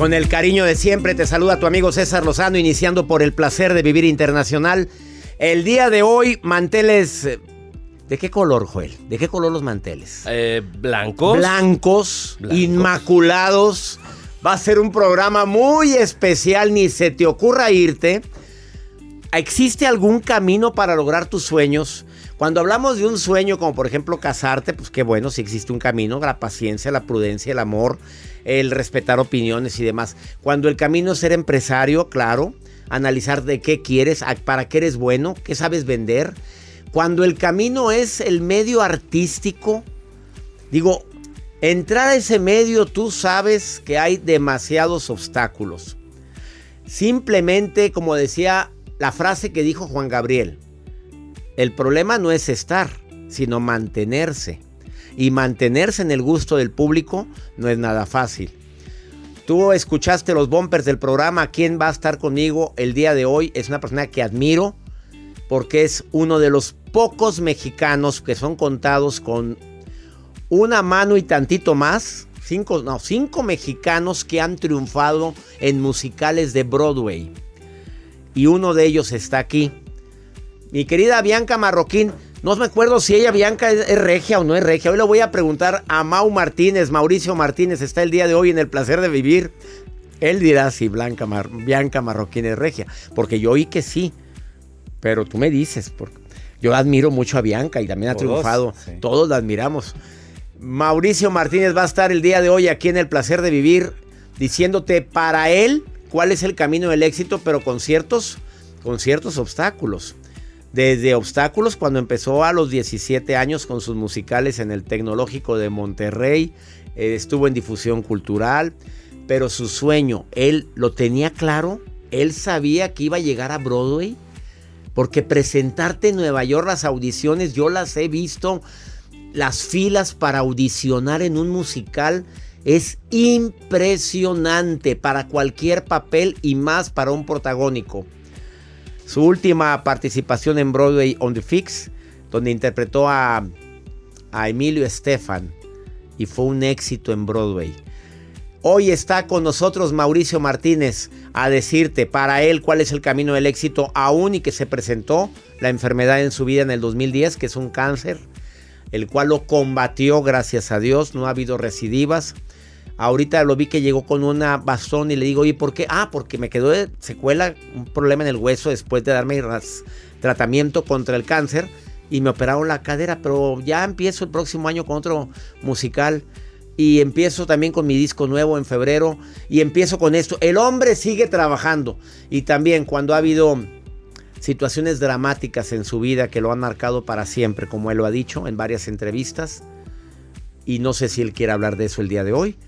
Con el cariño de siempre te saluda tu amigo César Lozano, iniciando por el placer de vivir internacional. El día de hoy, manteles. eh, ¿De qué color, Joel? ¿De qué color los manteles? Eh, blancos. Blancos, Blancos. inmaculados. Va a ser un programa muy especial, ni se te ocurra irte. ¿Existe algún camino para lograr tus sueños? Cuando hablamos de un sueño, como por ejemplo casarte, pues qué bueno, si existe un camino, la paciencia, la prudencia, el amor, el respetar opiniones y demás. Cuando el camino es ser empresario, claro, analizar de qué quieres, para qué eres bueno, qué sabes vender. Cuando el camino es el medio artístico, digo, entrar a ese medio tú sabes que hay demasiados obstáculos. Simplemente, como decía la frase que dijo Juan Gabriel, el problema no es estar, sino mantenerse. Y mantenerse en el gusto del público no es nada fácil. Tú escuchaste los bumpers del programa. ¿Quién va a estar conmigo el día de hoy? Es una persona que admiro porque es uno de los pocos mexicanos que son contados con una mano y tantito más. Cinco, no, cinco mexicanos que han triunfado en musicales de Broadway. Y uno de ellos está aquí. Mi querida Bianca Marroquín, no me acuerdo si ella Bianca es, es regia o no es regia. Hoy le voy a preguntar a Mau Martínez, Mauricio Martínez, está el día de hoy en el placer de vivir. Él dirá si Blanca Mar- Bianca Marroquín es regia, porque yo oí que sí. Pero tú me dices, porque yo admiro mucho a Bianca y también ha Todos, triunfado. sí. Todos la admiramos. Mauricio Martínez va a estar el día de hoy aquí en el placer de vivir diciéndote para él cuál es el camino del éxito, pero con ciertos, con ciertos obstáculos. Desde obstáculos cuando empezó a los 17 años con sus musicales en el Tecnológico de Monterrey, eh, estuvo en difusión cultural, pero su sueño, él lo tenía claro, él sabía que iba a llegar a Broadway, porque presentarte en Nueva York las audiciones, yo las he visto, las filas para audicionar en un musical es impresionante para cualquier papel y más para un protagónico. Su última participación en Broadway on the Fix, donde interpretó a, Emilio Estefan y fue un éxito en Broadway. Hoy está con nosotros Mauricio Martínez a decirte para él cuál es el camino del éxito, aún y que se presentó la enfermedad en su vida en el 2010, que es un cáncer, el cual lo combatió, gracias a Dios, no ha habido recidivas. Ahorita lo vi que llegó con una bastón y le digo, ¿y por qué? Ah, porque me quedó de secuela, un problema en el hueso después de darme tratamiento contra el cáncer y me operaron la cadera, pero ya empiezo el próximo año con otro musical y empiezo también con mi disco nuevo en febrero y empiezo con esto. El hombre sigue trabajando y también cuando ha habido situaciones dramáticas en su vida que lo han marcado para siempre, como él lo ha dicho en varias entrevistas. Y no sé si él quiere hablar de eso el día de hoy,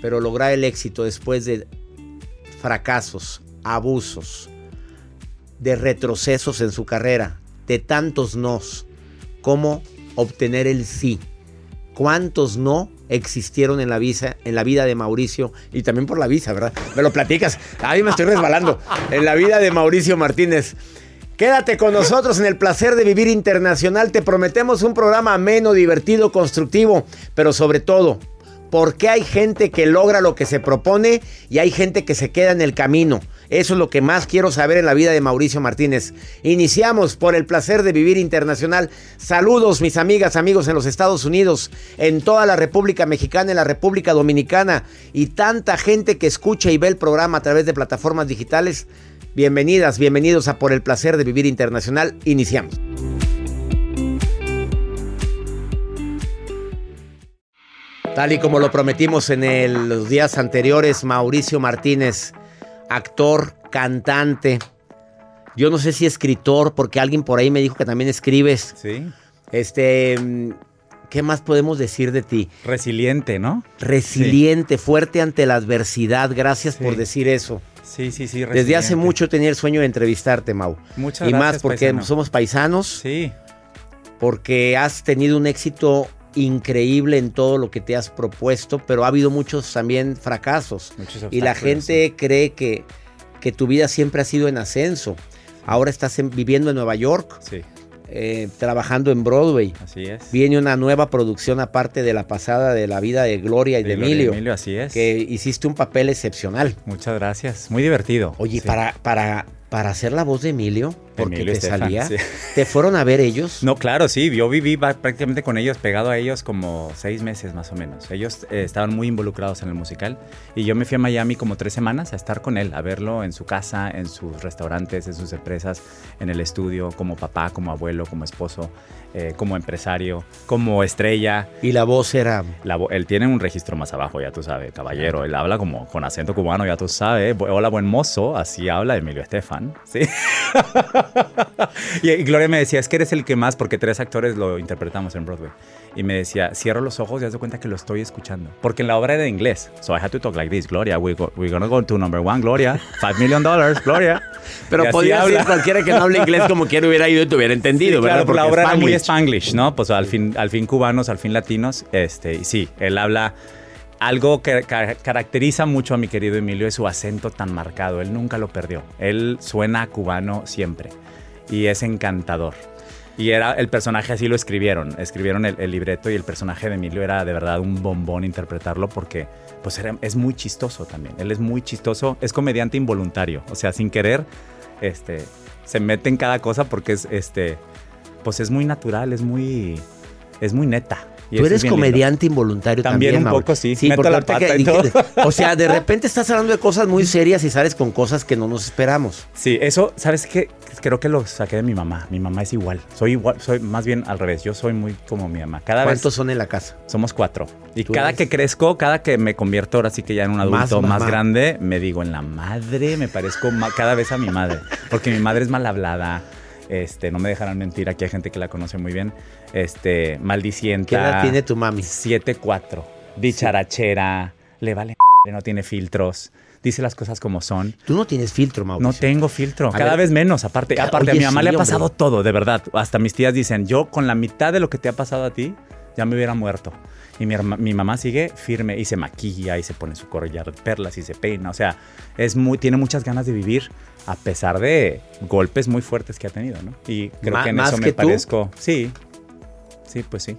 pero lograr el éxito después de fracasos, abusos, de retrocesos en su carrera, de tantos nos, cómo obtener el sí. ¿Cuántos no existieron en la, visa, en la vida de Mauricio? Y también por la visa, ¿verdad? Me lo platicas. Ahí me estoy resbalando. En la vida de Mauricio Martínez. Quédate con nosotros en el placer de vivir internacional. Te prometemos un programa ameno, divertido, constructivo, pero sobre todo, porque hay gente que logra lo que se propone y hay gente que se queda en el camino. Eso es lo que más quiero saber en la vida de Mauricio Martínez. Iniciamos por el placer de vivir internacional. Saludos mis amigas, amigos en los Estados Unidos, en toda la República Mexicana, en la República Dominicana y tanta gente que escucha y ve el programa a través de plataformas digitales. Bienvenidas, bienvenidos a Por el placer de vivir internacional. Iniciamos. Tal y como lo prometimos en los días anteriores, Mauricio Martínez, actor, cantante, yo no sé si escritor, porque alguien por ahí me dijo que también escribes. Sí. Este, ¿qué más podemos decir de ti? Resiliente, ¿no? Resiliente, fuerte ante la adversidad. Gracias por decir eso. Sí, sí, sí. Desde hace mucho tenía el sueño de entrevistarte, Mau. Muchas y gracias. más porque paisano. somos paisanos. Sí. Porque has tenido un éxito increíble en todo lo que te has propuesto, pero ha habido muchos también fracasos. Muchos Y la gente cree que, que tu vida siempre ha sido en ascenso. Ahora estás en- viviendo en Nueva York, Sí, eh, trabajando en Broadway. así es. Viene una nueva producción aparte de la pasada de la vida de Gloria y de, Gloria Emilio, Emilio, así es. que hiciste un papel excepcional. Muchas gracias. Muy divertido. Oye, Sí. para, para, para hacer la voz de Emilio, porque Emilio te Estefan, salía, sí. ¿te fueron a ver ellos? No, claro, sí. Yo viví prácticamente con ellos, pegado a ellos como seis meses más o menos. Ellos eh, estaban muy involucrados en el musical y yo me fui a Miami como tres semanas a estar con él, a verlo en su casa, en sus restaurantes, en sus empresas, en el estudio, como papá, como abuelo, como esposo, eh, como empresario, como estrella. Y la voz era... La vo- él tiene un registro más abajo, ya tú sabes, caballero. Él habla como con acento cubano, ya tú sabes. Hola, buen mozo. Así habla Emilio Estefan. Sí. y, y Gloria me decía, es que eres el que más, porque tres actores lo interpretamos en Broadway. Y me decía, cierro los ojos y haz de cuenta que lo estoy escuchando. Porque en la obra era de inglés. So I had to talk like this. Gloria, we go, we're gonna go to number one, Gloria. Five million dollars, Gloria. Pero podía ser cualquiera que no hable inglés como quiera hubiera ido y te hubiera entendido, Sí, ¿verdad? claro, la Porque obra era muy Spanglish. spanglish, ¿no? Pues al fin, al fin cubanos, al fin latinos, este, y sí, él habla algo que ca- caracteriza mucho a mi querido Emilio es su acento tan marcado. Él nunca lo perdió. Él suena cubano siempre y es encantador. Y era el personaje así lo escribieron, escribieron el, libreto y el personaje de Emilio era de verdad un bombón interpretarlo porque pues es muy chistoso también. Él es muy chistoso, es comediante involuntario, o sea, sin querer, este, se mete en cada cosa porque es, este, pues es muy natural, es muy, es muy neta. Y Tú eres lindo. comediante involuntario también, También un Mauro. poco, sí. Meto porque la pata que- y todo. O sea, de repente estás hablando de cosas muy serias y sales con cosas que no nos esperamos. Sí, eso, ¿sabes qué? Creo que lo saqué de mi mamá. Mi mamá es igual. Soy igual, soy más bien al revés. Yo soy muy como mi mamá. Cada ¿Cuántos vez son en la casa? somos cuatro. Y cada eres- que crezco, cada que me convierto ahora sí que ya en un Más adulto más, mamá. grande, me digo en la madre, me parezco cada vez a mi madre. Porque mi madre es mal hablada. Este, no me dejarán mentir, aquí hay gente que la conoce muy bien. Este, maldicienta. ¿Qué edad tiene tu mami? 7-4. Dicharachera. Le vale no tiene filtros. Dice las cosas como son. Tú no tienes filtro, Mauricio. No tengo filtro, A cada ver. vez menos. Aparte, aparte oye, a mi mamá sí, le ha hombre. pasado todo, de verdad. Hasta mis tías dicen, yo con la mitad de lo que te ha pasado a ti, ya me hubiera muerto. Y mi, mi mamá sigue firme y se maquilla y se pone su collar de perlas y se peina. O sea, es muy, tiene muchas ganas de vivir a pesar de golpes muy fuertes que ha tenido, ¿no? Y creo que en ¿más eso que me tú? parezco. Sí, sí, pues sí.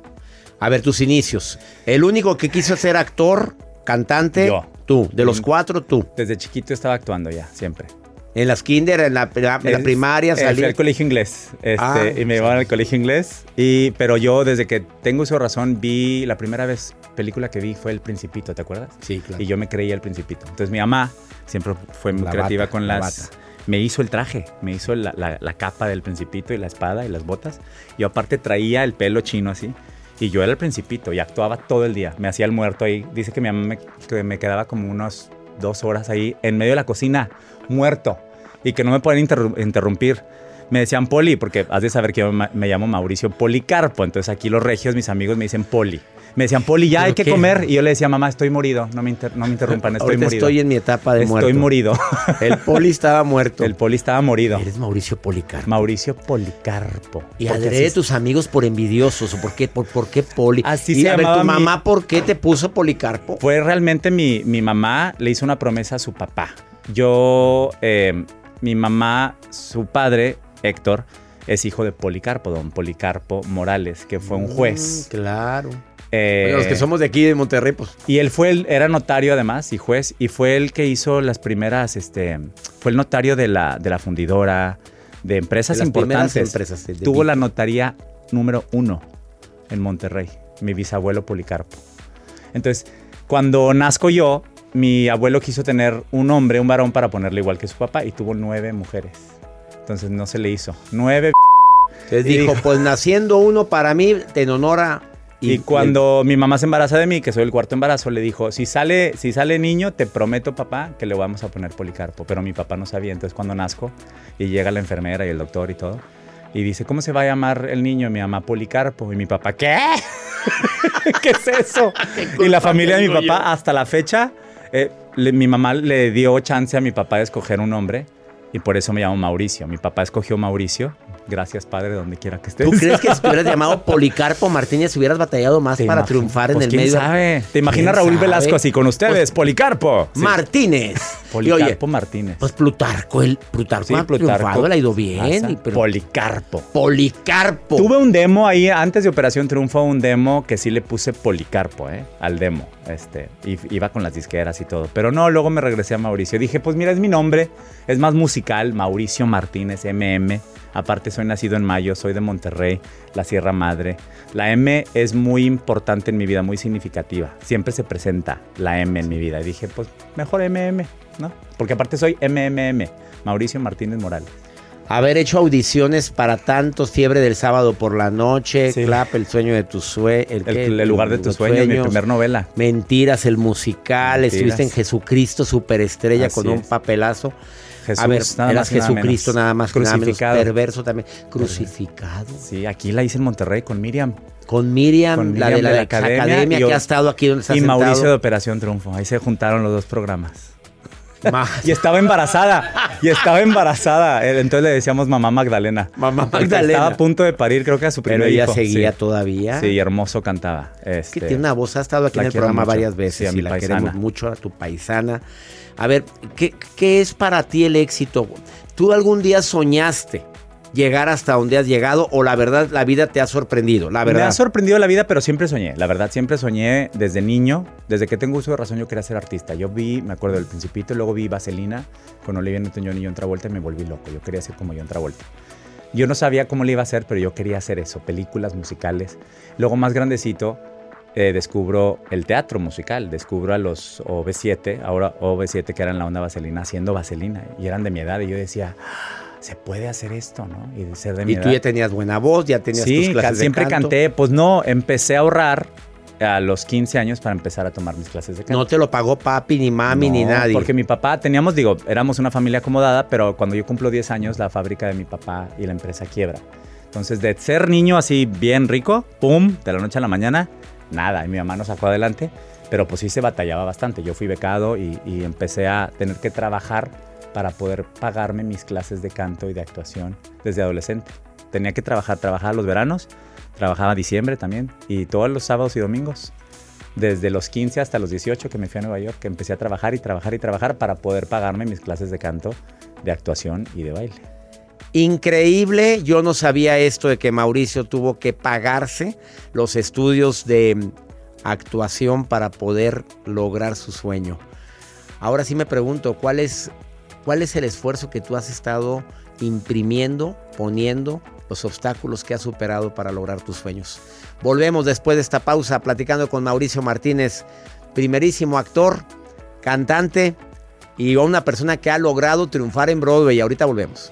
A ver, tus inicios. El único que quiso ser actor, cantante, Yo. tú. De los Mm. cuatro, tú. Desde chiquito estaba actuando ya, siempre. En las kinder, en la, en la- en la Es- primaria, eh, fui salí. al colegio inglés. Este, Ah, y me llevaban al colegio inglés. Y, pero yo, desde que tengo de razón, vi la primera vez película que vi fue El Principito, ¿te acuerdas? Sí, claro. Y yo me creía El Principito. Entonces mi mamá siempre fue muy La creativa bata, con la las. bata. Me hizo el traje, me hizo la, la- capa del Principito y la espada y las botas. Y aparte traía el pelo chino así. Y yo era el Principito y actuaba todo el día. Me hacía el muerto ahí. Dice que mi mamá me, me quedaba como unos dos horas ahí en medio de la cocina, muerto. Y que no me podían interru- interrumpir. me decían Poli, porque has de saber que yo me llamo Mauricio Policarpo. Entonces aquí los regios, mis amigos, me dicen Poli. Me decían, Poli, ya hay que qué? comer. Y yo le decía, mamá, estoy morido. No me, inter- no me interrumpan, estoy Ahorita morido. estoy en mi etapa de Estoy muerto. morido. El poli estaba muerto. El Poli estaba morido. Eres Mauricio Policarpo. Mauricio Policarpo. Y adrede así- tus amigos por envidiosos. ¿o ¿Por qué, por, por qué Poli? Así y se a ver, llamaba tu mi- mamá, ¿por qué te puso Policarpo? Fue realmente mi, mi mamá, le hizo una promesa a su papá. Yo, eh, mi mamá, su padre, Héctor, es hijo de Policarpo, don Policarpo Morales, que fue un juez. Mm, claro. Eh, los que somos de aquí de Monterrey, pues. Y él fue el, era notario además y juez, y fue el que hizo las primeras, este, fue el notario de la, de la fundidora, de empresas de las importantes. empresas de- Tuvo la notaría número uno en Monterrey, mi bisabuelo Policarpo. Entonces, cuando nazco yo, mi abuelo quiso tener un hombre, un varón, para ponerle igual que su papá, y tuvo nueve mujeres. Entonces no se le hizo. Nueve. Entonces dijo, dijo- pues naciendo uno para mí, te en honor a... Y, cuando mi mamá se embaraza de mí, que soy el cuarto embarazo, le dijo, si sale, si sale niño, te prometo, papá, que le vamos a poner Policarpo. Pero mi papá no sabía. Entonces cuando nazco y llega la enfermera y el doctor y todo, y dice, ¿cómo se va a llamar el niño? Mi mamá Policarpo. Y mi papá, ¿qué? ¿Qué es eso? y la familia de mi yo? papá, hasta la fecha, eh, le- mi mamá le dio chance a mi papá de escoger un nombre. Y por eso me llamo Mauricio. Mi papá escogió Mauricio. Gracias, padre, donde quiera que estés. ¿Tú crees que si te hubieras llamado Policarpo Martínez hubieras batallado más para triunfar en Pues, el ¿quién medio? sabe? ¿Te imaginas ¿Quién Raúl sabe? Velasco así con ustedes? Policarpo. Sí. Martínez. Policarpo oye, Martínez. pues Plutarco, el Plutarco Sí, ha triunfado, le ha ido bien. Y- pero- Policarpo. Policarpo. Tuve un demo ahí, antes de Operación Triunfo, un demo que sí le puse Policarpo, ¿eh? Al demo. Este, iba con las disqueras y todo. Pero no, luego me regresé a Mauricio. Dije, pues mira, es mi nombre, es más musical, Mauricio Martínez, MM. Aparte, soy nacido en mayo, soy de Monterrey, la Sierra Madre. La M es muy importante en mi vida, muy significativa. Siempre se presenta la M en mi vida. Y dije, pues mejor MM, ¿no? Porque aparte soy MMM, Mauricio Martínez Morales. Haber hecho audiciones para tantos, Fiebre del Sábado por la Noche, Sí. Clap, El Sueño de tus sueños. El, el lugar de tus sueños, mi primer novela. Mentiras, el musical, Mentiras. estuviste en Jesucristo, superestrella, Así con un es. Jesús, a ver, nada eras más nada Jesucristo nada más, que nada menos, Crucificado. perverso también. Crucificado. Sí, aquí la hice en Monterrey con Miriam. Con Miriam, Con la de la, de la academia, que ha estado aquí donde está y sentado. Mauricio de Operación Triunfo. Ahí se juntaron los dos programas. Ma- Y estaba embarazada. y estaba embarazada. Eh, Entonces le decíamos mamá Magdalena. Mamá Magdalena. Estaba a punto de parir, creo que a su primer Pero ella hijo. seguía sí. todavía. Sí, hermoso cantaba. Es que Este, tiene una voz, ha estado aquí en el programa mucho. varias Sí, veces a y la paisana. queremos mucho, a tu paisana. A ver, ¿qué, qué es para ti el éxito? ¿Tú algún día soñaste llegar hasta donde has llegado o la verdad la vida te ha sorprendido? La Me verdad. ha sorprendido la vida, pero siempre soñé. La verdad, siempre soñé desde niño. Desde que tengo uso de razón, yo quería ser artista. Yo vi, me acuerdo del Principito, luego vi Vaselina con Olivia Newton-John y John Travolta y me volví loco. Yo quería ser como John Travolta. Yo no sabía cómo le iba a hacer, pero yo quería hacer eso, películas musicales. Luego, más grandecito, eh, descubro el teatro musical. Descubro a los OV7, ahora OV7 que eran la onda Vaselina, haciendo Vaselina. Y eran de mi edad. Y yo decía, "Ah, se puede hacer esto, ¿no? Y de ser de mi y edad. tú ya tenías buena voz, ya tenías tus Sí, clases ca- de siempre canto. canté. Pues no, empecé a ahorrar a los 15 años para empezar a tomar mis clases de canto. No te lo pagó papi, ni mami, ni No, nadie. Porque mi papá, teníamos, digo, éramos una familia acomodada, pero cuando yo cumplo 10 años, la fábrica de mi papá y la empresa quiebra. Entonces, de ser niño así bien rico, pum, de la noche a la mañana, nada. Y mi mamá nos sacó adelante, pero pues sí se batallaba bastante. Yo fui becado y, y empecé a tener que trabajar para poder pagarme mis clases de canto y de actuación desde adolescente. Tenía que trabajar, trabajaba los veranos, trabajaba diciembre también y todos los sábados y domingos. Desde los 15 hasta los 18 que me fui a Nueva York, que empecé a trabajar y trabajar y trabajar para poder pagarme mis clases de canto, de actuación y de baile. Increíble, yo no sabía esto de que Mauricio tuvo que pagarse los estudios de actuación para poder lograr su sueño. Ahora sí me pregunto, ¿cuál es, cuál es el esfuerzo que tú has estado imprimiendo, poniendo, los obstáculos que has superado para lograr tus sueños? Volvemos después de esta pausa platicando con Mauricio Martínez, primerísimo actor, cantante y una persona que ha logrado triunfar en Broadway. Ahorita volvemos.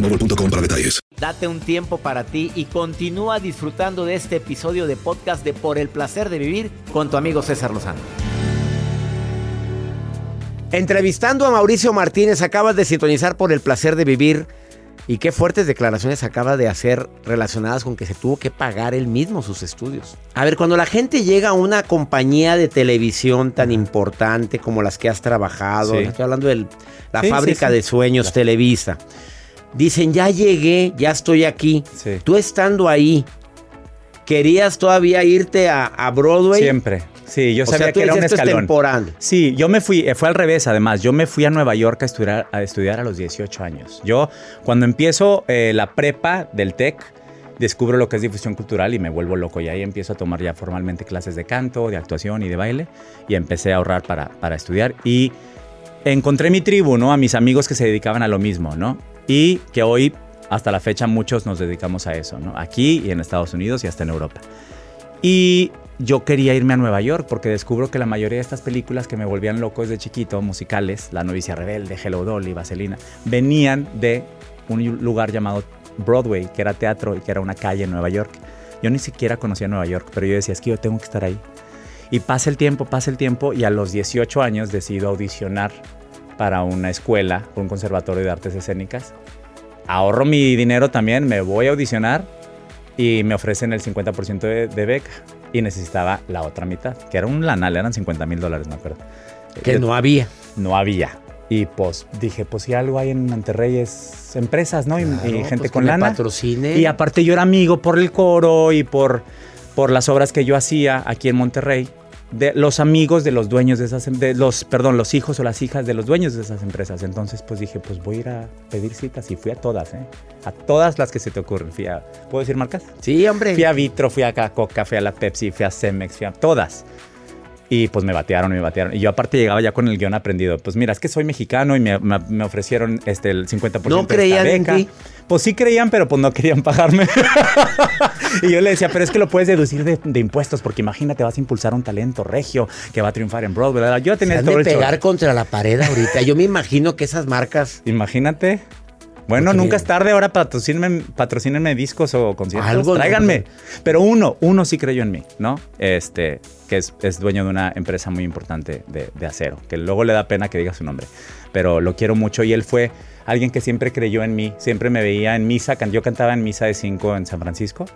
boostmobile.com para detalles. Date un tiempo para ti y continúa disfrutando de este episodio de podcast de Por el placer de vivir con tu amigo César Lozano. Entrevistando a Mauricio Martínez, acabas de sintonizar por el placer de vivir. Y qué fuertes declaraciones acaba de hacer relacionadas con que se tuvo que pagar él mismo sus estudios. A ver, cuando la gente llega a una compañía de televisión tan importante como las que has trabajado, Sí. estoy hablando de la Sí, fábrica sí, sí. de sueños Televisa, dicen, ya llegué, ya estoy aquí. Sí. Tú estando ahí, ¿querías todavía irte a, a Broadway? Siempre. Sí, yo o sabía sea, tú que era un esto es escalón. temporal. Sí, yo me fui, eh, fue al revés además, yo me fui a Nueva York a estudiar a, estudiar a los 18 años. Yo cuando empiezo eh, la prepa del TEC, descubro lo que es difusión cultural y me vuelvo loco y ahí empiezo a tomar ya formalmente clases de canto, de actuación y de baile y empecé a ahorrar para, para estudiar y encontré mi tribu, ¿no? A mis amigos que se dedicaban a lo mismo, ¿no? Y que hoy, hasta la fecha, muchos nos dedicamos a eso, ¿no? Aquí y en Estados Unidos y hasta en Europa. Y yo quería irme a Nueva York porque descubro que la mayoría de estas películas que me volvían loco desde chiquito, musicales, La novicia rebelde, Hello Dolly, Vaselina, venían de un lugar llamado Broadway, que era teatro y que era una calle en Nueva York. Yo ni siquiera conocía Nueva York, pero yo decía, es que yo tengo que estar ahí. Y pasa el tiempo, pasa el tiempo y a los 18 años decido audicionar para una escuela, un conservatorio de artes escénicas. Ahorro mi dinero también, me voy a audicionar y me ofrecen el 50% de, de beca y necesitaba la otra mitad, que era un lanal, eran 50 mil dólares, me acuerdo. Que Yo- no había. no había. Y pues dije, pues si algo hay en Monterrey es empresas, ¿no? Y, y Claro, gente pues, con lana. patrocine. Y aparte yo era amigo por el coro y por, por las obras que yo hacía aquí en Monterrey. De los amigos de los dueños de esas, em- de los, perdón, los hijos o las hijas de los dueños de esas empresas. Entonces, pues dije, pues voy a ir a pedir citas y fui a todas, ¿eh? A todas las que se te ocurren. Fui a, ¿puedo decir marcas? Sí, hombre. Fui a Vitro, fui a Coca, fui a la Pepsi, fui a Cemex, fui a todas. Y pues me batearon y me batearon. Y yo aparte llegaba ya con el guion aprendido. Pues mira, es que soy mexicano y me, me- me ofrecieron este, el 50% No de esta creían en beca. ti. Pues sí creían, pero pues no querían pagarme. y yo le decía, pero es que lo puedes deducir de, de impuestos, porque imagínate, vas a impulsar un talento regio que va a triunfar en Broadway. Yo Se tenía han todo de show. pegar contra la pared ahorita. Yo me imagino que esas marcas. Imagínate. Bueno, Porque nunca es tarde ahora patrocínenme, patrocínenme discos o conciertos. Algo, ¿no? Tráiganme. Pero uno, uno sí creyó en mí, ¿no? Este, que es, es dueño de una empresa muy importante de, de acero, que luego le da pena que diga su nombre. Pero lo quiero mucho y él fue alguien que siempre creyó en mí, siempre me veía en misa, yo cantaba en misa de cinco en San Francisco,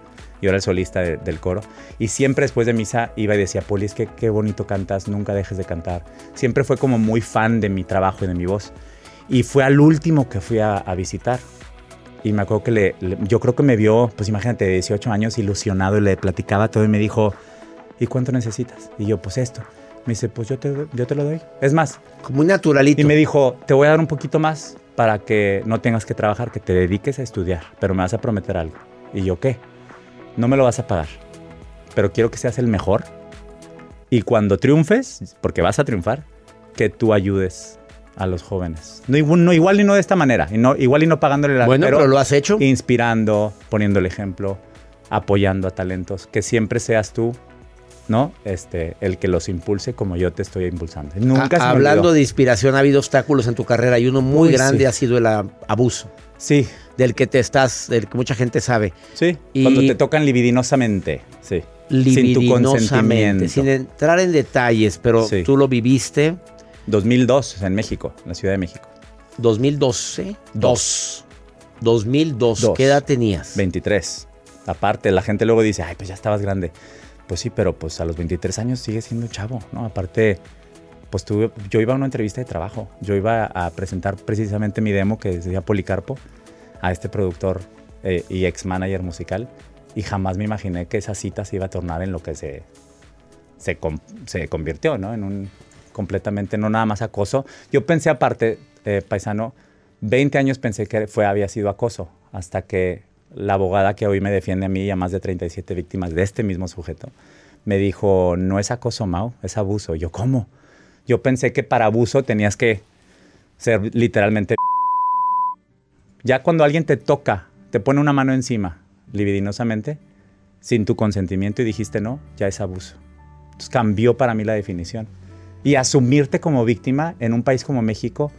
yo era el solista de- del coro, y siempre después de misa iba y decía, Poli, es que qué bonito cantas, nunca dejes de cantar. Siempre fue como muy fan de mi trabajo y de mi voz. Y fue al último que fui a, a visitar. Y me acuerdo que le, le- yo creo que me vio, pues imagínate, de 18 años, ilusionado y le platicaba todo y me dijo, ¿y cuánto necesitas? Y yo, pues esto. Me dice, pues yo te, yo te lo doy. Es más, Como un naturalito. y me dijo, te voy a dar un poquito más para que no tengas que trabajar, que te dediques a estudiar, pero me vas a prometer algo. Y yo, ¿qué? No me lo vas a pagar, pero quiero que seas el mejor. Y cuando triunfes, porque vas a triunfar, que tú ayudes a los jóvenes. No, igual, no, igual y no de esta manera, y no, igual y no pagándole la bueno, pero, lo has hecho. inspirando, poniendo el ejemplo, apoyando a talentos, que siempre seas tú, ¿no? Este, el que los impulse como yo te estoy impulsando. Nunca A- se me hablando de inspiración, ha habido obstáculos en tu carrera y uno muy Uy, grande sí. ha sido el abuso, Sí, del que te estás, del que mucha gente sabe. sí. Y- Cuando te tocan libidinosamente, sí. Sin tu consentimiento. sin entrar en detalles, pero Sí. tú lo viviste 2002 en México, en la Ciudad de México. 2012, 2. 2002. Dos. ¿Qué edad tenías? 23. Aparte, la gente luego dice, ay, pues ya estabas grande. Pues sí, pero pues a los 23 años sigue siendo chavo, ¿no? Aparte, pues tuve, yo iba a una entrevista de trabajo. Yo iba a presentar precisamente mi demo que decía Policarpo a este productor eh, y ex manager musical. Y jamás me imaginé que esa cita se iba a tornar en lo que se, se, se convirtió, ¿no? En un completamente, no nada más acoso. Yo pensé aparte, eh, paisano, 20 años pensé que fue, había sido acoso, hasta que la abogada que hoy me defiende a mí y a más de 37 víctimas de este mismo sujeto, me dijo, no es acoso, Mau, es abuso. Yo, ¿cómo? Yo pensé que para abuso tenías que ser literalmente... Ya cuando alguien te toca, te pone una mano encima, libidinosamente, sin tu consentimiento y dijiste no, ya es abuso. Entonces cambió para mí la definición. Y asumirte como víctima en un país como México,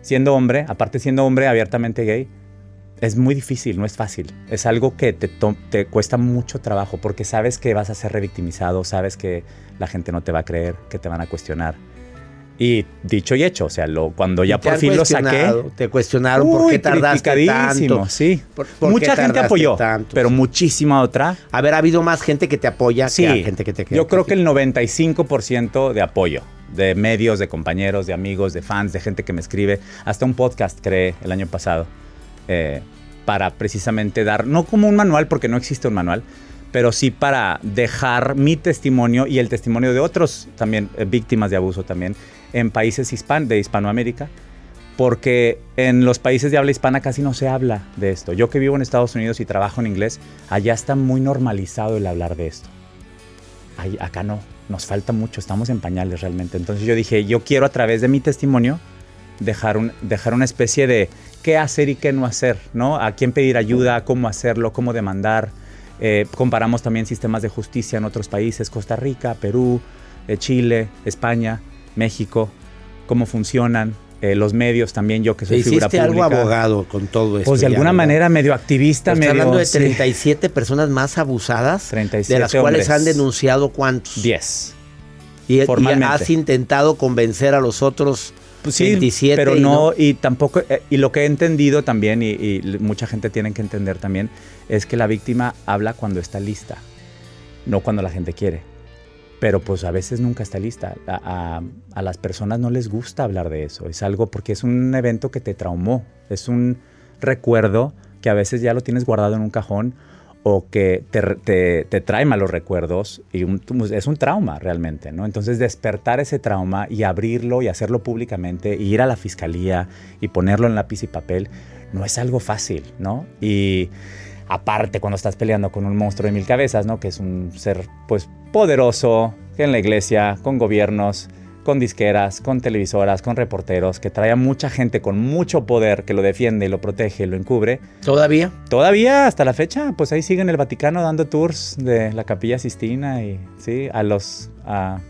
siendo hombre, aparte siendo hombre abiertamente gay, es muy difícil, no es fácil. Es algo que te, cuesta mucho trabajo porque sabes que vas a ser revictimizado, sabes que la gente no te va a creer, que te van a cuestionar. Y dicho y hecho, o sea, lo, cuando ya ¿Te por fin lo saqué? Te cuestionaron por Uy, qué tardaste tanto. Sí. ¿Por- por Mucha gente apoyó, tanto? pero muchísima otra. A ver, ha habido más gente que te apoya Sí, que gente que te yo creo que el 95% de apoyo de medios, de compañeros, de amigos, de fans, de gente que me escribe. Hasta un podcast creé el año pasado eh, para precisamente dar, no como un manual, porque no existe un manual, pero sí para dejar mi testimonio y el testimonio de otros también eh, víctimas de abuso también en países hispan de Hispanoamérica, porque en los países de habla hispana casi no se habla de esto. Yo que vivo en Estados Unidos y trabajo en inglés, allá está muy normalizado el hablar de esto. Ahí- acá no, nos falta mucho, estamos en pañales realmente. Entonces yo dije, yo quiero a través de mi testimonio dejar, un, dejar una especie de qué hacer y qué no hacer, ¿no? A quién pedir ayuda, cómo hacerlo, cómo demandar. Eh, comparamos también sistemas de justicia en otros países, Costa Rica, Perú, eh, Chile, España, México, cómo funcionan. eh, los medios también, yo que soy figura hiciste algo pública. abogado con todo esto. Pues de alguna manera medio activista, Estás medio... hablando de sí. 37 personas más abusadas, 37 de las cuales han denunciado cuántos. 10. Y, y has intentado convencer a los otros Pues sí, 27 pero y no, y tampoco, eh, y lo que he entendido también, y, y mucha gente tiene que entender también, es que la víctima habla cuando está lista, no cuando la gente quiere. Pero pues a veces nunca está lista. A, las personas no les gusta hablar de eso. Es algo porque es un evento que te traumó. Es un recuerdo que a veces ya lo tienes guardado en un cajón o que te, te- te trae malos recuerdos y un- es un trauma realmente, ¿no? Entonces despertar ese trauma y abrirlo y hacerlo públicamente, y ir a la fiscalía y ponerlo en lápiz y papel, no es algo fácil, ¿no? Y aparte cuando estás peleando con un monstruo de mil cabezas, ¿no? Que es un ser, pues, poderoso en la iglesia, con gobiernos, con disqueras, con televisoras, con reporteros, que trae a mucha gente con mucho poder que lo defiende, lo protege, lo encubre. todavía. Todavía hasta la fecha, pues ahí siguen el Vaticano dando tours de la Capilla Sistina y sí, a los a,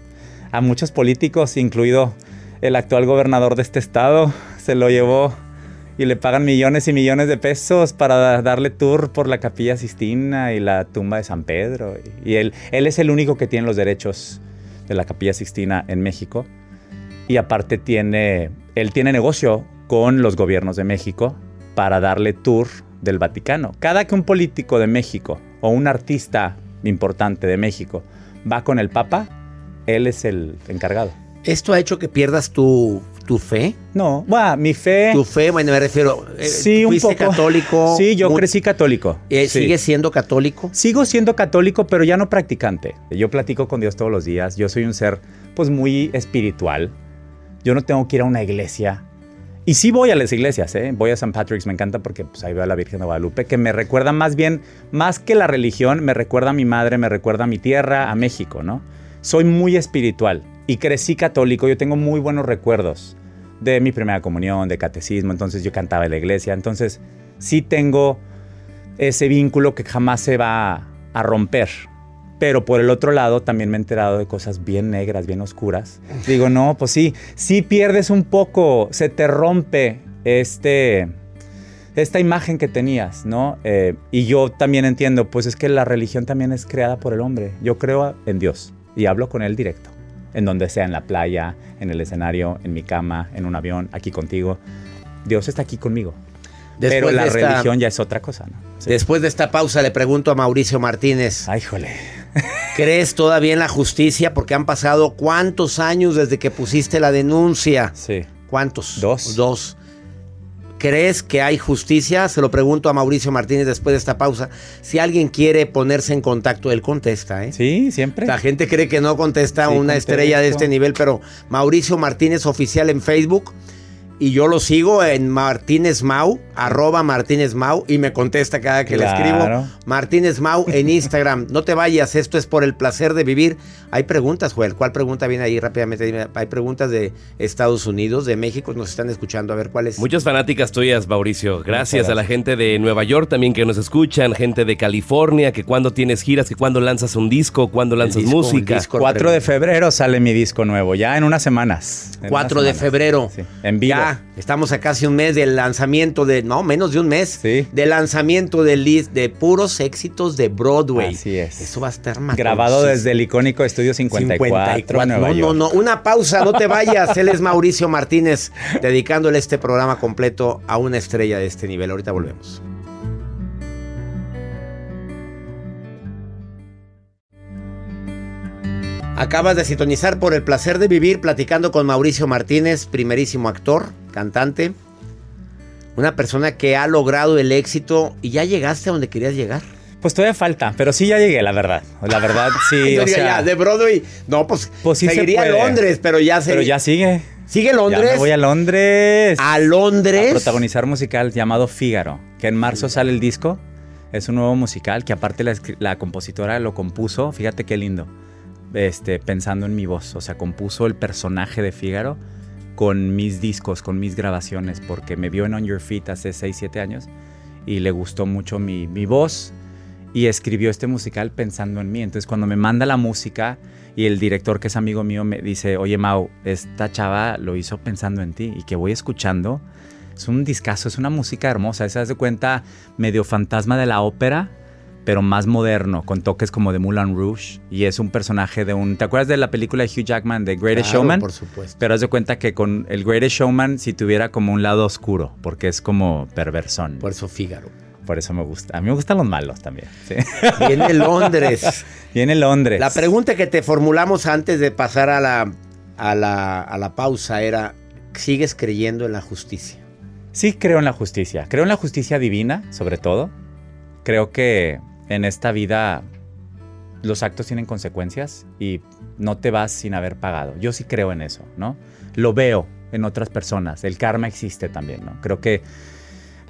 a muchos políticos, incluido el actual gobernador de este estado, se lo llevó y le pagan millones y millones de pesos para da- darle tour por la Capilla Sistina y la tumba de San Pedro. Y él, él es el único que tiene los derechos de la Capilla Sixtina en México. Y aparte tiene, él tiene negocio con los gobiernos de México para darle tour del Vaticano. Cada que un político de México o un artista importante de México va con el Papa, él es el encargado. ¿Esto ha hecho que pierdas tu, tu fe? No, bueno, mi fe... Tu fe, bueno, me refiero. eh, sí, un poco. católico. Sí, yo mu- crecí católico. eh, Sí. ¿Sigues siendo católico? Sigo siendo católico, pero ya no practicante. Yo platico con Dios todos los días. Yo soy un ser, pues, muy espiritual. Yo no tengo que ir a una iglesia. Y sí voy a las iglesias, ¿eh? Voy a St. Patrick's, me encanta porque pues, ahí veo a la Virgen de Guadalupe, que me recuerda más bien, más que la religión, me recuerda a mi madre, me recuerda a mi tierra, a México, ¿no? Soy muy espiritual y crecí católico. Yo tengo muy buenos recuerdos de mi primera comunión, de catecismo. Entonces yo cantaba en la iglesia. Entonces sí tengo ese vínculo que jamás se va a romper. Pero por el otro lado también me he enterado de cosas bien negras, bien oscuras. Digo, no, pues sí, sí pierdes un poco, se te rompe este, esta imagen que tenías, ¿no? Eh, y yo también entiendo, pues es que la religión también es creada por el hombre. Yo creo en Dios y hablo con Él directo, en donde sea, en la playa, en el escenario, en mi cama, en un avión, aquí contigo. Dios está aquí conmigo. Después Pero la de esta- religión ya es otra cosa, ¿no? Sí. Después de esta pausa le pregunto a Mauricio Martínez, Ay, jole. ¿crees todavía en la justicia? Porque han pasado cuántos años desde que pusiste la denuncia. Sí. ¿Cuántos? Dos. Dos. ¿Crees que hay justicia? Se lo pregunto a Mauricio Martínez después de esta pausa. Si alguien quiere ponerse en contacto, él contesta, ¿eh? Sí, siempre. La gente cree que no contesta Sí, una contesto. estrella de este nivel, pero Mauricio Martínez oficial en Facebook y yo lo sigo en Martínez Mau, arroba Martínez Mau y me contesta cada que le escribo. Martínez Mau en Instagram. No te vayas, esto es por el placer de vivir. Hay preguntas, Joel. ¿Cuál pregunta viene ahí rápidamente? Dime, Hay preguntas de Estados Unidos, de México, nos están escuchando. A ver cuál es. Muchas fanáticas tuyas, Mauricio. Gracias, a la gente de Nueva York también que nos escuchan, gente de California, que cuando tienes giras, que cuando lanzas un disco, cuando lanzas disco, música. un disco. 4 de febrero sale mi disco nuevo, ya en unas semanas. En 4 unas de febrero. Sí, en vivo. Ya, estamos a casi un mes del lanzamiento de, no, menos de un mes. Sí. Del lanzamiento del list de puros éxitos de Broadway. Así es. Eso va a estar Grabado desde el icónico Estudio 54, Nueva No, no, no. Una pausa, no te vayas. Él es Mauricio Martínez, dedicándole este programa completo a una estrella de este nivel. Ahorita volvemos. Acabas de sintonizar por el placer de vivir platicando con Mauricio Martínez, primerísimo actor, cantante, una persona que ha logrado el éxito y ya llegaste a donde querías llegar. Pues todavía falta, pero sí ya llegué, la verdad. La verdad, sí, o sea, ya, de Broadway, no, pues, Pues sí se puede. Londres, pero ya se pero ya sigue. sigue Ya Londres. me voy a Londres. a Londres. a protagonizar musical llamado Fígaro, que en marzo sale el disco. Es un nuevo musical que aparte la compositora lo compuso, fíjate qué lindo, este, pensando en mi voz. O sea, compuso el personaje de Fígaro con mis discos, con mis grabaciones, porque me vio en On Your Feet hace 6, 7 años y le gustó mucho mi, mi voz y escribió este musical pensando en mí. Entonces cuando me manda la música y el director que es amigo mío me dice, oye Mau, esta chava lo hizo pensando en ti y que voy escuchando. Es un discazo, es una música hermosa. Se hace cuenta medio fantasma de la ópera, pero más moderno, con toques como de Moulin Rouge. Y es un personaje de un... ¿Te acuerdas de la película de Hugh Jackman, The Greatest Claro, Showman? Por supuesto. Pero haz de cuenta que con el Greatest Showman si tuviera como un lado oscuro, porque es como perversón. Por eso Fígaro. Por eso me gusta. A mí me gustan los malos también. Sí. Viene Londres. Viene Londres. La pregunta que te formulamos antes de pasar a la, a la, a la pausa era, ¿sigues creyendo en la justicia? Sí creo en la justicia. Creo en la justicia divina, sobre todo. Creo que en esta vida los actos tienen consecuencias y no te vas sin haber pagado. Yo sí creo en eso, ¿no? Lo veo en otras personas. El karma existe también, ¿no? Creo que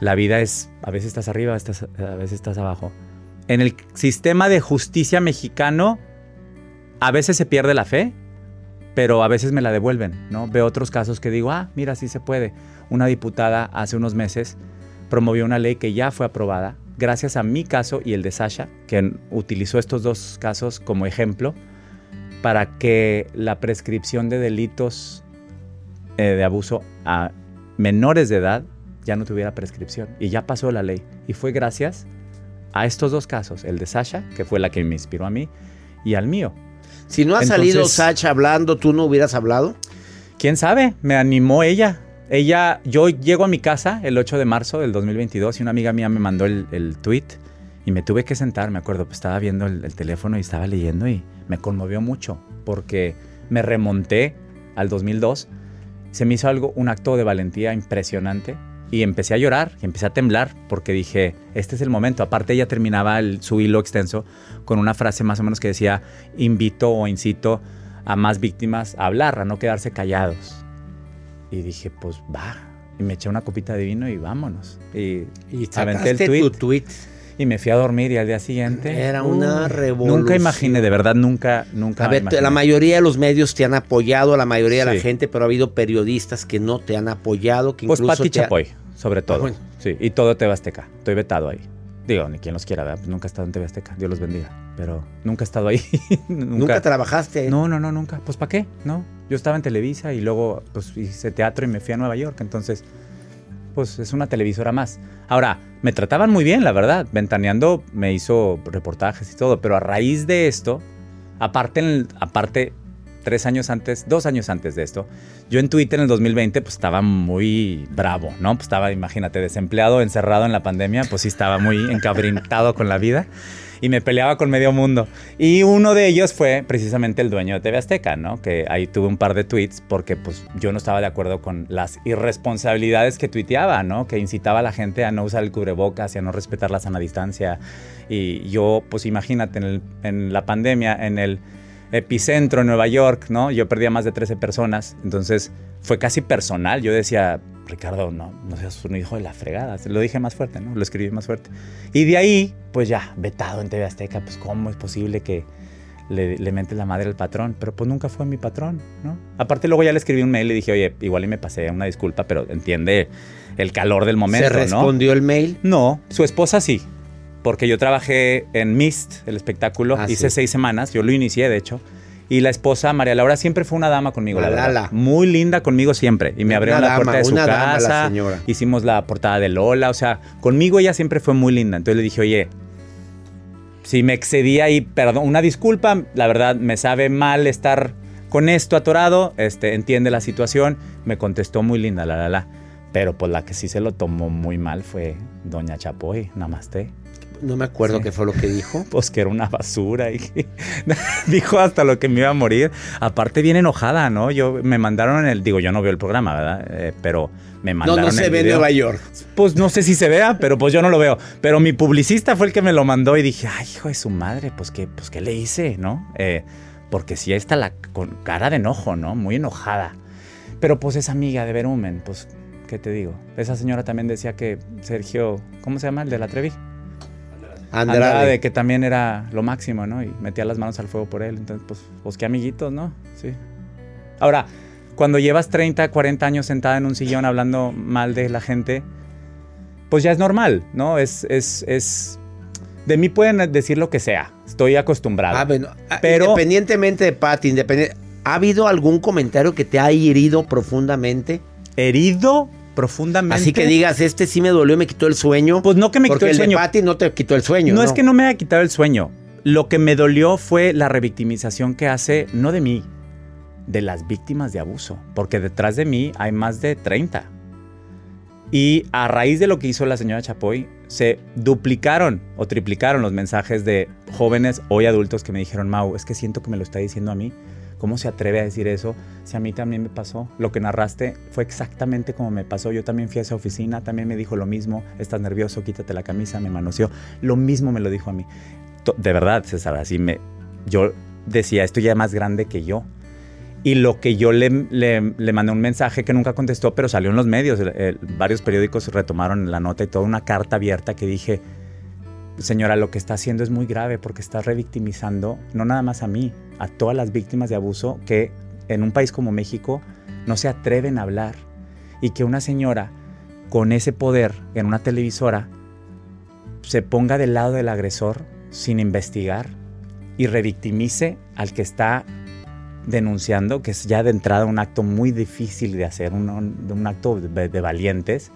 la vida es, a veces estás arriba, a veces estás- abajo. En el sistema de justicia mexicano, a veces se pierde la fe, pero a veces me la devuelven, ¿no? Veo otros casos que digo, ah, mira, sí se puede. Una diputada hace unos meses promovió una ley que ya fue aprobada gracias a mi caso y el de Sasha, que utilizó estos dos casos como ejemplo para que la prescripción de delitos eh, de abuso a menores de edad ya no tuviera prescripción y ya pasó la ley. Y fue gracias a estos dos casos, el de Sasha, que fue la que me inspiró a mí, y al mío. Si no ha salido Sacha hablando, ¿tú no hubieras hablado? ¿Quién sabe? Me animó ella. Ella, yo llego a mi casa el 8 de marzo del 2022 y una amiga mía me mandó el, el tweet y me tuve que sentar, me acuerdo, pues estaba viendo el, el teléfono y estaba leyendo y me conmovió mucho porque me remonté al 2002. Se me hizo algo, un acto de valentía impresionante y empecé a llorar y empecé a temblar porque dije, este es el momento. Aparte ella terminaba el- su hilo extenso con una frase más o menos que decía, invito o incito a más víctimas a hablar, a no quedarse callados. Y dije, pues va. Y me eché una copita de vino y vámonos. Y, Y aventé el tweet tu tweet. y me fui a dormir y al día siguiente... Era una revolución. Nunca imaginé, de verdad, nunca, nunca A ver, imaginé. la mayoría de los medios te han apoyado, la mayoría de la Sí. gente, pero ha habido periodistas que no te han apoyado, que Pues incluso Pati te ha- Chapoy, sobre todo. Ah, bueno. Sí, y todo TV Azteca. Estoy vetado ahí. Digo, ni quien los quiera, ¿verdad? Pues nunca he estado en TV Azteca. Dios los bendiga. Pero nunca he estado ahí. Nunca trabajaste. ahí? No, no, no, nunca. Pues ¿para qué? No. Yo estaba en Televisa y luego pues hice teatro y me fui a Nueva York. Entonces, pues es una televisora más. Ahora, me trataban muy bien, la verdad. Ventaneando me hizo reportajes y todo. Pero a raíz de esto, aparte, en el- aparte tres años antes, dos años antes de esto, yo en Twitter en el 2020 pues estaba muy bravo, ¿no? Pues estaba, imagínate, desempleado, encerrado en la pandemia, pues sí estaba muy encabrintado con la vida y me peleaba con medio mundo. Y uno de ellos fue precisamente el dueño de TV Azteca, ¿no? Que ahí tuve un par de tweets porque pues yo no estaba de acuerdo con las irresponsabilidades que tuiteaba, ¿no? Que incitaba a la gente a no usar el cubrebocas y a no respetar la sana distancia. Y yo, pues imagínate, en, en la pandemia, en el epicentro en Nueva York, ¿no? Yo perdía más de 13 personas, entonces fue casi personal. Yo decía, Ricardo, no, no seas un hijo de la fregada. Lo dije más fuerte, ¿no? Lo escribí más fuerte. Y de ahí, pues ya, vetado en TV Azteca, pues cómo es posible que le, le mente la madre al patrón, pero pues nunca fue mi patrón, ¿no? Aparte luego ya le escribí un mail y dije, oye, igual y me pasé una disculpa, pero entiende el calor del momento, ¿Se respondió el mail? No, su esposa sí, porque yo trabajé en Mist, el espectáculo, Ah, hice sí. seis semanas, yo lo inicié de hecho, y la esposa María Laura siempre fue una dama conmigo, la Malala. verdad. Muy linda conmigo siempre, y me abrió la puerta de su una dama la casa, señora. hicimos la portada de Lola, o sea, conmigo ella siempre fue muy linda, entonces le dije, oye, si me excedí ahí, perdón, una disculpa, la verdad me sabe mal estar con esto atorado, este, entiende la situación, me contestó muy linda, la, la, la. Pero pues la que sí se lo tomó muy mal fue Doña Chapoy, namaste. No me acuerdo Sí. qué fue lo que dijo. Pues que era una basura y dijo hasta lo que me iba a morir. Aparte bien enojada, ¿no? Yo me mandaron el, digo, yo no veo el programa, ¿verdad? Eh, pero me No, mandaron no se el ve en. Nueva York. Pues no sé si se vea, pero pues yo no lo veo. Pero mi publicista fue el que me lo mandó y dije, ay, hijo de su madre, pues qué, pues qué le hice, ¿no? Eh, porque sí está la con cara de enojo, ¿no? Muy enojada. Pero pues es amiga de Verumen, pues, ¿qué te digo? Esa señora también decía que Sergio, ¿cómo se llama? El de la Trevi. Andrade. Andrade, que también era lo máximo, ¿no? Y metía las manos al fuego por él. Entonces, pues, pues qué amiguitos, ¿no? Sí. Ahora, cuando llevas 30, 40 años sentada en un sillón hablando mal de la gente, pues ya es normal, ¿no? Es, es, es... De mí pueden decir lo que sea. Estoy acostumbrado. Ah, bueno, ah, Pero- independientemente de Pati, independiente, ¿ha habido algún comentario que te ha herido profundamente? Herido profundamente. Así que digas, este sí me dolió, me quitó el sueño. Pues no que me quitó el el sueño. de Pati no te quitó el sueño. No, es que no me haya quitado el sueño. Lo que me dolió fue la revictimización que hace, no de mí, de las víctimas de abuso. Porque detrás de mí hay más de 30. Y a raíz de lo que hizo la señora Chapoy, se duplicaron o triplicaron los mensajes de jóvenes, hoy adultos, que me dijeron, Mau, es que siento que me lo está diciendo a mí. ¿Cómo se atreve a decir eso? Si a mí también me pasó. Lo que narraste fue exactamente como me pasó. Yo también fui a esa oficina, también me dijo lo mismo. Estás nervioso, quítate la camisa, me manoseó. Lo mismo me lo dijo a mí. De verdad, César, así me... Yo decía, esto ya es más grande que yo. Y lo que yo le, le, le mandé un mensaje que nunca contestó, pero salió en los medios. varios periódicos retomaron la nota y toda una carta abierta que dije, señora, lo que está haciendo es muy grave porque está revictimizando no nada más a mí, a todas las víctimas de abuso que en un país como México no se atreven a hablar. Y que una señora con ese poder en una televisora se ponga del lado del agresor sin investigar y revictimice al que está denunciando, que es ya de entrada un acto muy difícil de hacer, un, un- acto de, de valientes,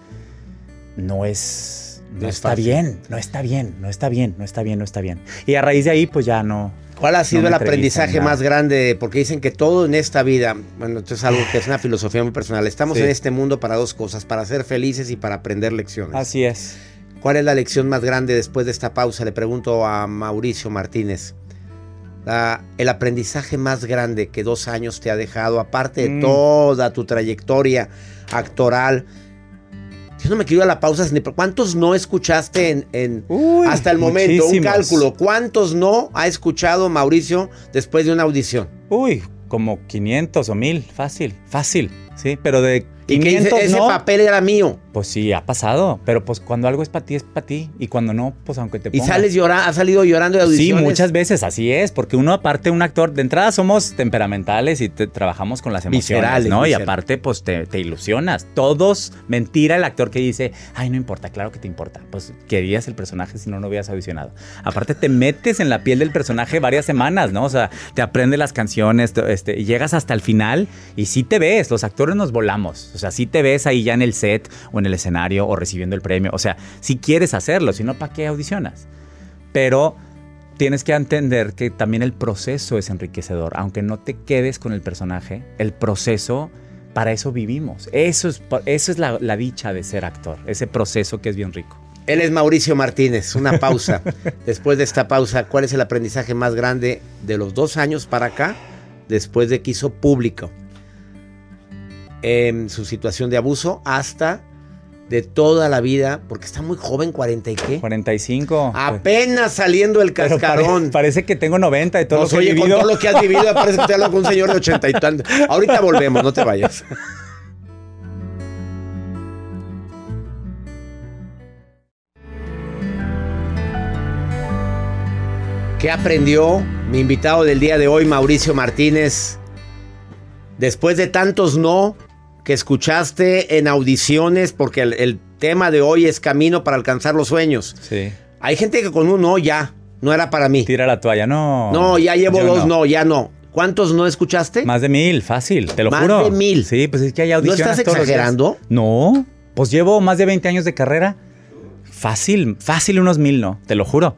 no es, no No es está fácil. bien, no está bien, no está bien, no está bien, no está bien. Y a raíz de ahí, pues ya no. ¿Cuál ha sido no el aprendizaje nada. más grande? Porque dicen que todo en esta vida, bueno, esto es algo que es una filosofía muy personal. Estamos Sí. en este mundo para dos cosas, para ser felices y para aprender lecciones. Así es. ¿Cuál es la lección más grande después de esta pausa? Le pregunto a Mauricio Martínez. La- el aprendizaje más grande que dos años te ha dejado, aparte de Mm. toda tu trayectoria actoral. Yo no me quiero ir a la pausa. ni- ¿Cuántos no escuchaste en, en- Uy, hasta el momento? Un cálculo. ¿Cuántos no ha escuchado Mauricio después de una audición? Uy, como 500 o 1000, fácil, fácil, sí, pero de Y que 500 dice, ese no, papel era mío. pues sí, ha pasado, pero pues cuando algo es para ti, es para ti, y cuando no, pues aunque te Y pongas. sales llorando, has salido llorando de Sí, audiciones. muchas veces, así es, porque uno aparte, un actor, de entrada somos temperamentales y te- trabajamos con las emociones, Viscerales, ¿no? Y aparte, pues te, te ilusionas. Todos, mentira el actor que dice, ay, no importa, claro que te importa. Pues querías el personaje si no, no hubieras audicionado. Aparte, te metes en la piel del personaje varias semanas, ¿no? O sea, te aprendes las canciones, te- este, y llegas hasta el final y sí te ves, los actores nos volamos. O sea, sí te ves ahí ya en el set o en el escenario o recibiendo el premio. O sea, si quieres hacerlo, si no, ¿para qué audicionas? Pero tienes que entender que también el proceso es enriquecedor. Aunque no te quedes con el personaje, el proceso, para eso vivimos. Eso es, eso es la, la dicha de ser actor, ese proceso que es bien rico. Él es Mauricio Martínez. Una pausa. después de esta pausa, ¿cuál es el aprendizaje más grande de los dos años para acá? Después de que hizo público su situación de abuso hasta de toda la vida, porque está muy joven, 40 y qué. 45. Apenas saliendo el Pero cascarón. pare- parece que tengo 90 de todo Nos lo que he oye, con vivido. todo lo que has vivido, parece que te hablo con un señor de 80 y tantos. Ahorita volvemos, no te vayas. ¿Qué aprendió mi invitado del día de hoy, Mauricio Martínez? Después de tantos no que escuchaste en audiciones, porque el, el tema de hoy es camino para alcanzar los sueños. Sí. Hay gente que con un no ya, no era para mí. Tira la toalla, no. No, ya llevo dos, no. ya no. ¿Cuántos no escuchaste? Más de mil, fácil, te lo Más juro. de mil. Sí, pues es que hay audiciones estás todos los días. exagerando? No, pues llevo más de 20 años de carrera. Fácil, fácil unos mil, no. Te lo juro,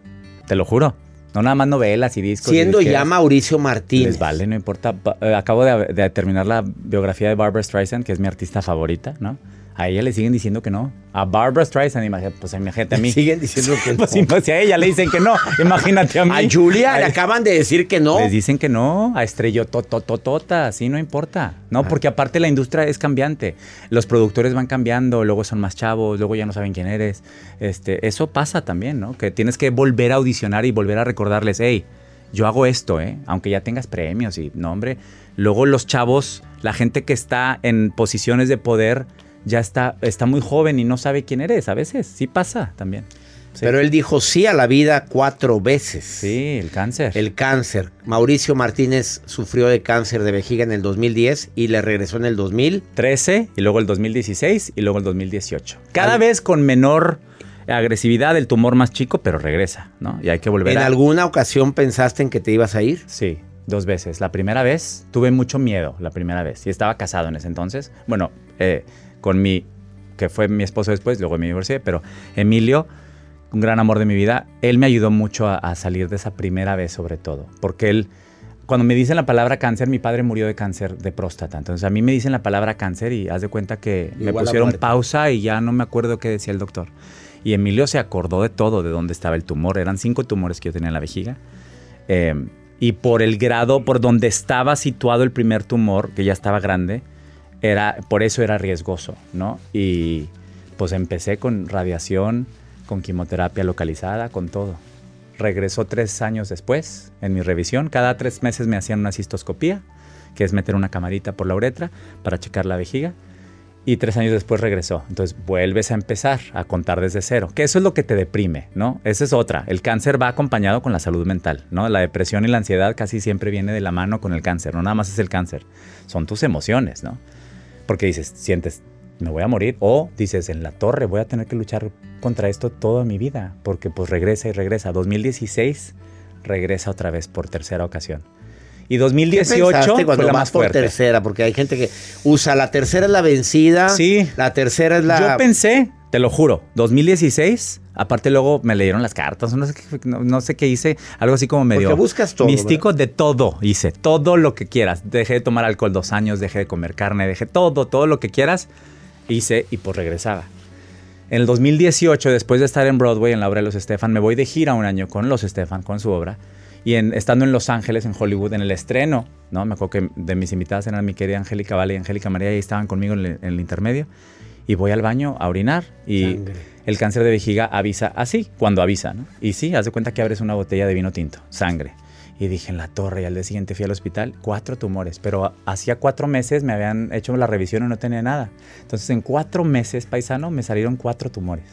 te lo juro. No nada más novelas y discos. Siendo ya Mauricio Martínez. Les vale, no importa. Eh, acabo de, de terminar la biografía de Barbara Streisand, que es mi artista favorita, ¿no? A ella le siguen diciendo que no. A Barbara Streisand, imagínate, pues imagínate a mí. Siguen diciendo que no. Pues si a ella le dicen que no, imagínate a mí. A Julia le acaban de decir que no. Les dicen que no, a Estrello Totototota, sí, no importa. Ah. No, porque aparte la industria es cambiante. Los productores van cambiando, luego son más chavos, luego ya no saben quién eres. Este, eso pasa también, ¿no? Que tienes que volver a audicionar y volver a recordarles, hey, yo hago esto, ¿eh? Aunque ya tengas premios y nombre. Luego los chavos, la gente que está en posiciones de poder, ya está, está muy joven y no sabe quién eres. A veces sí pasa también. Sí. Pero él dijo sí a la vida cuatro veces. Sí, el cáncer. El cáncer. Mauricio Martínez sufrió de cáncer de vejiga en el 2010 y le regresó en el 2000. 13 y luego el 2016 y luego el 2018. Cada Al- vez con menor agresividad, el tumor más chico, pero regresa, ¿no? Y hay que volver ¿En a... alguna ocasión pensaste en que te ibas a ir? Sí, dos veces. La primera vez tuve mucho miedo, la primera vez. Y estaba casado en ese entonces. Bueno, eh, con mi, que fue mi esposo después, luego me divorcié, pero Emilio, un gran amor de mi vida, él me ayudó mucho a, a salir de esa primera vez sobre todo. Porque él, cuando me dicen la palabra cáncer, mi padre murió de cáncer de próstata. Entonces a mí me dicen la palabra cáncer y haz de cuenta que me Igual a pusieron pausa y ya no me acuerdo qué decía el doctor. Y Emilio se acordó de todo, de dónde estaba el tumor. Eran cinco tumores que yo tenía en la vejiga. Eh, y por el grado, por donde estaba situado el primer tumor, que ya estaba grande, era, por eso era riesgoso, ¿no? Y pues empecé con radiación, con quimioterapia localizada, con todo. Regresó tres años después en mi revisión. Cada tres meses me hacían una cistoscopía, que es meter una camarita por la uretra para checar la vejiga. Y tres años después regresó. Entonces vuelves a empezar a contar desde cero. Que eso es lo que te deprime, ¿no? Esa es otra. El cáncer va acompañado con la salud mental, ¿no? La depresión y la ansiedad casi siempre viene de la mano con el cáncer. No nada más es el cáncer. Son tus emociones, ¿no? Porque dices, sientes, me voy a morir. O dices, en la torre voy a tener que luchar contra esto toda mi vida. Porque pues regresa y regresa. 2016 regresa otra vez por tercera ocasión. Y ¿Qué 2018 pensaste fue la más por fuerte. tercera? Porque hay gente que usa la tercera es la vencida. Sí. La tercera es la. Yo pensé, te lo juro, 2016, aparte luego me leyeron las cartas, no sé qué, no, no sé qué hice, algo así como medio Porque buscas todo, místico de todo, hice todo lo que quieras. Dejé de tomar alcohol dos años, dejé de comer carne, dejé todo, todo lo que quieras, hice y pues regresaba. En el 2018, después de estar en Broadway en la obra de los Estefan, me voy de gira un año con los Estefan, con su obra. Y en, estando en Los Ángeles, en Hollywood, en el estreno, ¿no? Me acuerdo que de mis invitadas eran mi querida Angélica Vale y Angélica María, y estaban conmigo en el, en el intermedio. Y voy al baño a orinar y Sangre. el cáncer de vejiga avisa así, cuando avisa, ¿no? Y sí, haz de cuenta que abres una botella de vino tinto, sangre. Y dije en la torre y al día siguiente fui al hospital, cuatro tumores, pero hacía cuatro meses me habían hecho la revisión y no tenía nada. Entonces en cuatro meses, paisano, me salieron cuatro tumores.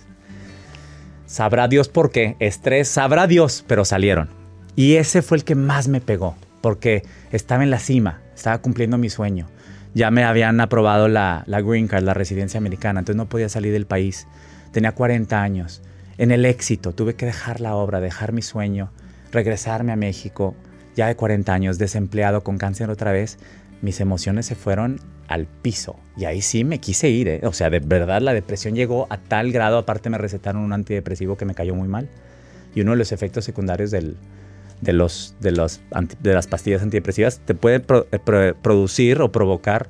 Sabrá Dios por qué, estrés, sabrá Dios, pero salieron. Y ese fue el que más me pegó, porque estaba en la cima, estaba cumpliendo mi sueño. Ya me habían aprobado la, Green Card, la residencia americana, entonces no podía salir del país. Tenía 40 años. En el éxito, tuve que dejar la obra, dejar mi sueño, regresarme a México, ya de 40 años, desempleado, con cáncer otra vez. Mis emociones se fueron al piso. Y ahí sí me quise ir, ¿eh? O sea, de verdad la depresión llegó a tal grado, aparte me recetaron un antidepresivo que me cayó muy mal. Y uno de los efectos secundarios del, de, los, de, los, de las pastillas antidepresivas te puede eh, producir o provocar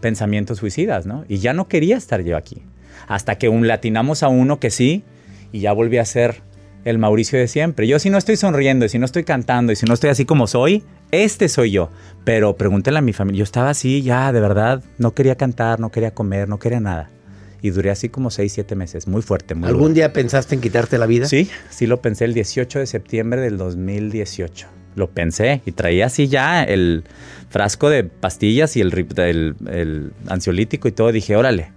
pensamientos suicidas, ¿no? Y ya no quería estar yo aquí. Hasta que un latinamos a uno que sí, y ya volví a ser el Mauricio de siempre. Yo si no estoy sonriendo, y si no estoy cantando, y si no estoy así como soy, este soy yo. Pero pregúntenle a mi familia, yo estaba así ya, de verdad, no quería cantar, no quería comer, no quería nada. Y duré así como 6, 7 meses, muy fuerte. Muy ¿Algún día pensaste en quitarte la vida? Sí, sí lo pensé el 18 de septiembre del 2018. Lo pensé y traía así ya el frasco de pastillas y el, el, el ansiolítico y todo. Dije, órale.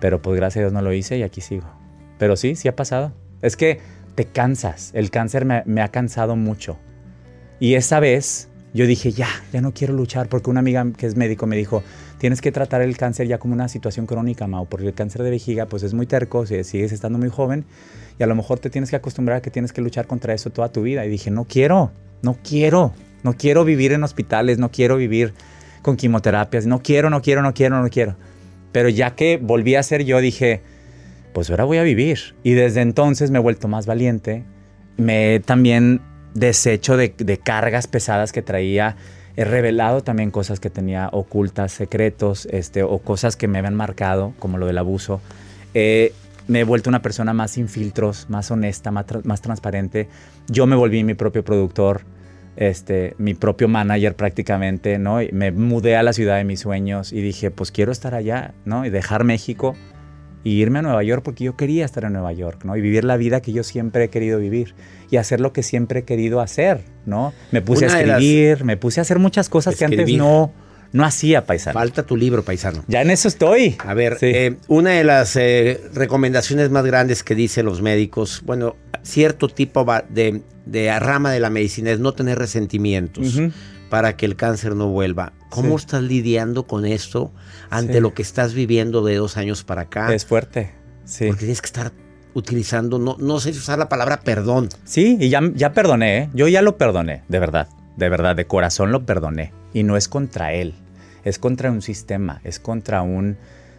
Pero pues gracias a Dios no lo hice y aquí sigo. Pero sí, sí ha pasado. Es que te cansas. El cáncer me, me ha cansado mucho. Y esa vez yo dije, ya, ya no quiero luchar porque una amiga que es médico me dijo, tienes que tratar el cáncer ya como una situación crónica, Mao, porque el cáncer de vejiga pues es muy terco, si sigues estando muy joven y a lo mejor te tienes que acostumbrar a que tienes que luchar contra eso toda tu vida. Y dije, no quiero, no quiero, no quiero vivir en hospitales, no quiero vivir con quimioterapias, no quiero, no quiero, no quiero, no quiero. Pero ya que volví a ser yo, dije, pues ahora voy a vivir. Y desde entonces me he vuelto más valiente. Me he también deshecho de, de cargas pesadas que traía he revelado también cosas que tenía ocultas, secretos, este, o cosas que me habían marcado, como lo del abuso. me he vuelto una persona más sin filtros, más honesta, más, más transparente. Yo me volví mi propio productor, este, mi propio manager prácticamente, ¿no? Y me mudé a la ciudad de mis sueños y dije, pues quiero estar allá, ¿no? Y dejar México y irme a Nueva York porque yo quería estar en Nueva York, ¿no? Y vivir la vida que yo siempre he querido vivir y hacer lo que siempre he querido hacer, ¿no? Me puse a escribir, me puse a hacer muchas cosas que antes no, no hacía, paisano. Falta tu libro, paisano. Ya en eso estoy. A ver, eh, una de las eh, recomendaciones más grandes que dicen los médicos, bueno, cierto tipo de, de rama de la medicina es no tener resentimientos para que el cáncer no vuelva. ¿Cómo estás lidiando con esto ante lo que estás viviendo de dos años para acá? Es fuerte, sí. Porque tienes que estar utilizando, no, no sé si usar la palabra perdón. Sí, y ya, ya perdoné, ¿eh? yo ya lo perdoné, de verdad, de verdad, de corazón lo perdoné. Y no es contra él, es contra un sistema, es contra un,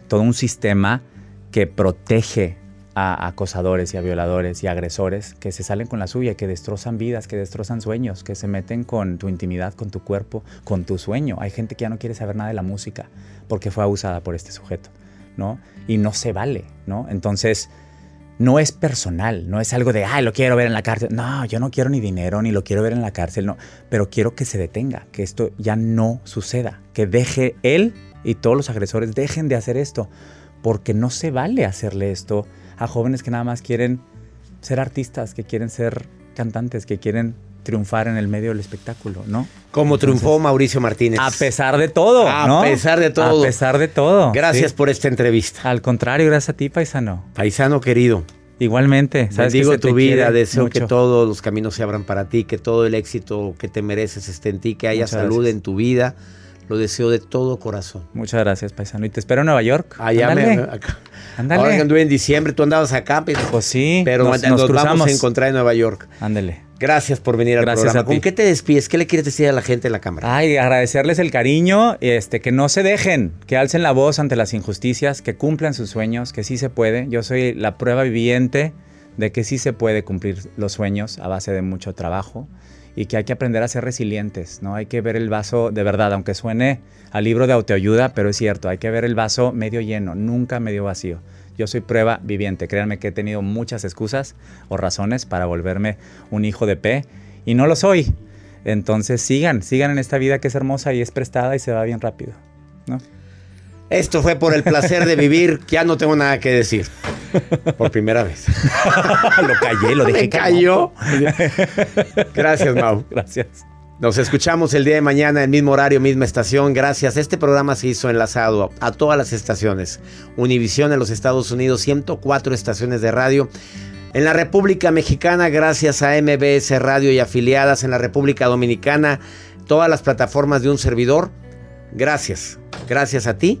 todo un sistema que protege a acosadores y a violadores y agresores que se salen con la suya, que destrozan vidas, que destrozan sueños, que se meten con tu intimidad, con tu cuerpo, con tu sueño. Hay gente que ya no quiere saber nada de la música porque fue abusada por este sujeto, ¿no? Y no se vale, ¿no? Entonces, no es personal, no es algo de, ay, lo quiero ver en la cárcel. No, yo no quiero ni dinero, ni lo quiero ver en la cárcel, no. Pero quiero que se detenga, que esto ya no suceda, que deje él y todos los agresores dejen de hacer esto, porque no se vale hacerle esto a jóvenes que nada más quieren ser artistas, que quieren ser cantantes, que quieren triunfar en el medio del espectáculo, ¿no? Como triunfó Mauricio Martínez. A pesar de todo, A pesar de todo. A pesar de todo. Gracias por esta entrevista. Al contrario, gracias a ti, paisano. Paisano querido. Igualmente. ¿sabes Digo tu vida, deseo que todos los caminos se abran para ti, que todo el éxito que te mereces esté en ti, que haya salud en tu vida. Lo deseo de todo corazón. Muchas gracias, paisano. Y te espero en Nueva York. Allá me, acá. Ándale. Ahora que anduve en diciembre, tú andabas acá, pero, pues sí. Pero nos, vamos a encontrar en Nueva York. Ándale. Gracias por venir al Gracias programa. ¿Con qué te despides? ¿Qué le quieres decir a la gente en la cámara? Ay, agradecerles el cariño, este, que no se dejen, que alcen la voz ante las injusticias, que cumplan sus sueños, que sí se puede. Yo soy la prueba viviente de que sí se puede cumplir los sueños a base de mucho trabajo y que hay que aprender a ser resilientes, ¿no? Hay que ver el vaso de verdad, aunque suene al libro de autoayuda, pero es cierto, hay que ver el vaso medio lleno, nunca medio vacío. Yo soy prueba viviente. Créanme que he tenido muchas excusas o razones para volverme un hijo de P y no lo soy. Entonces sigan, sigan en esta vida que es hermosa y es prestada y se va bien rápido. ¿no? Esto fue por el placer de vivir. Ya no tengo nada que decir. Por primera vez. lo callé, lo dejé. Me cayó. Gracias, Mau. Gracias. Nos escuchamos el día de mañana, en mismo horario, misma estación. Gracias. Este programa se hizo enlazado a todas las estaciones. Univisión en los Estados Unidos, 104 estaciones de radio. En la República Mexicana, gracias a MBS Radio y afiliadas. En la República Dominicana, todas las plataformas de un servidor. Gracias. Gracias a ti,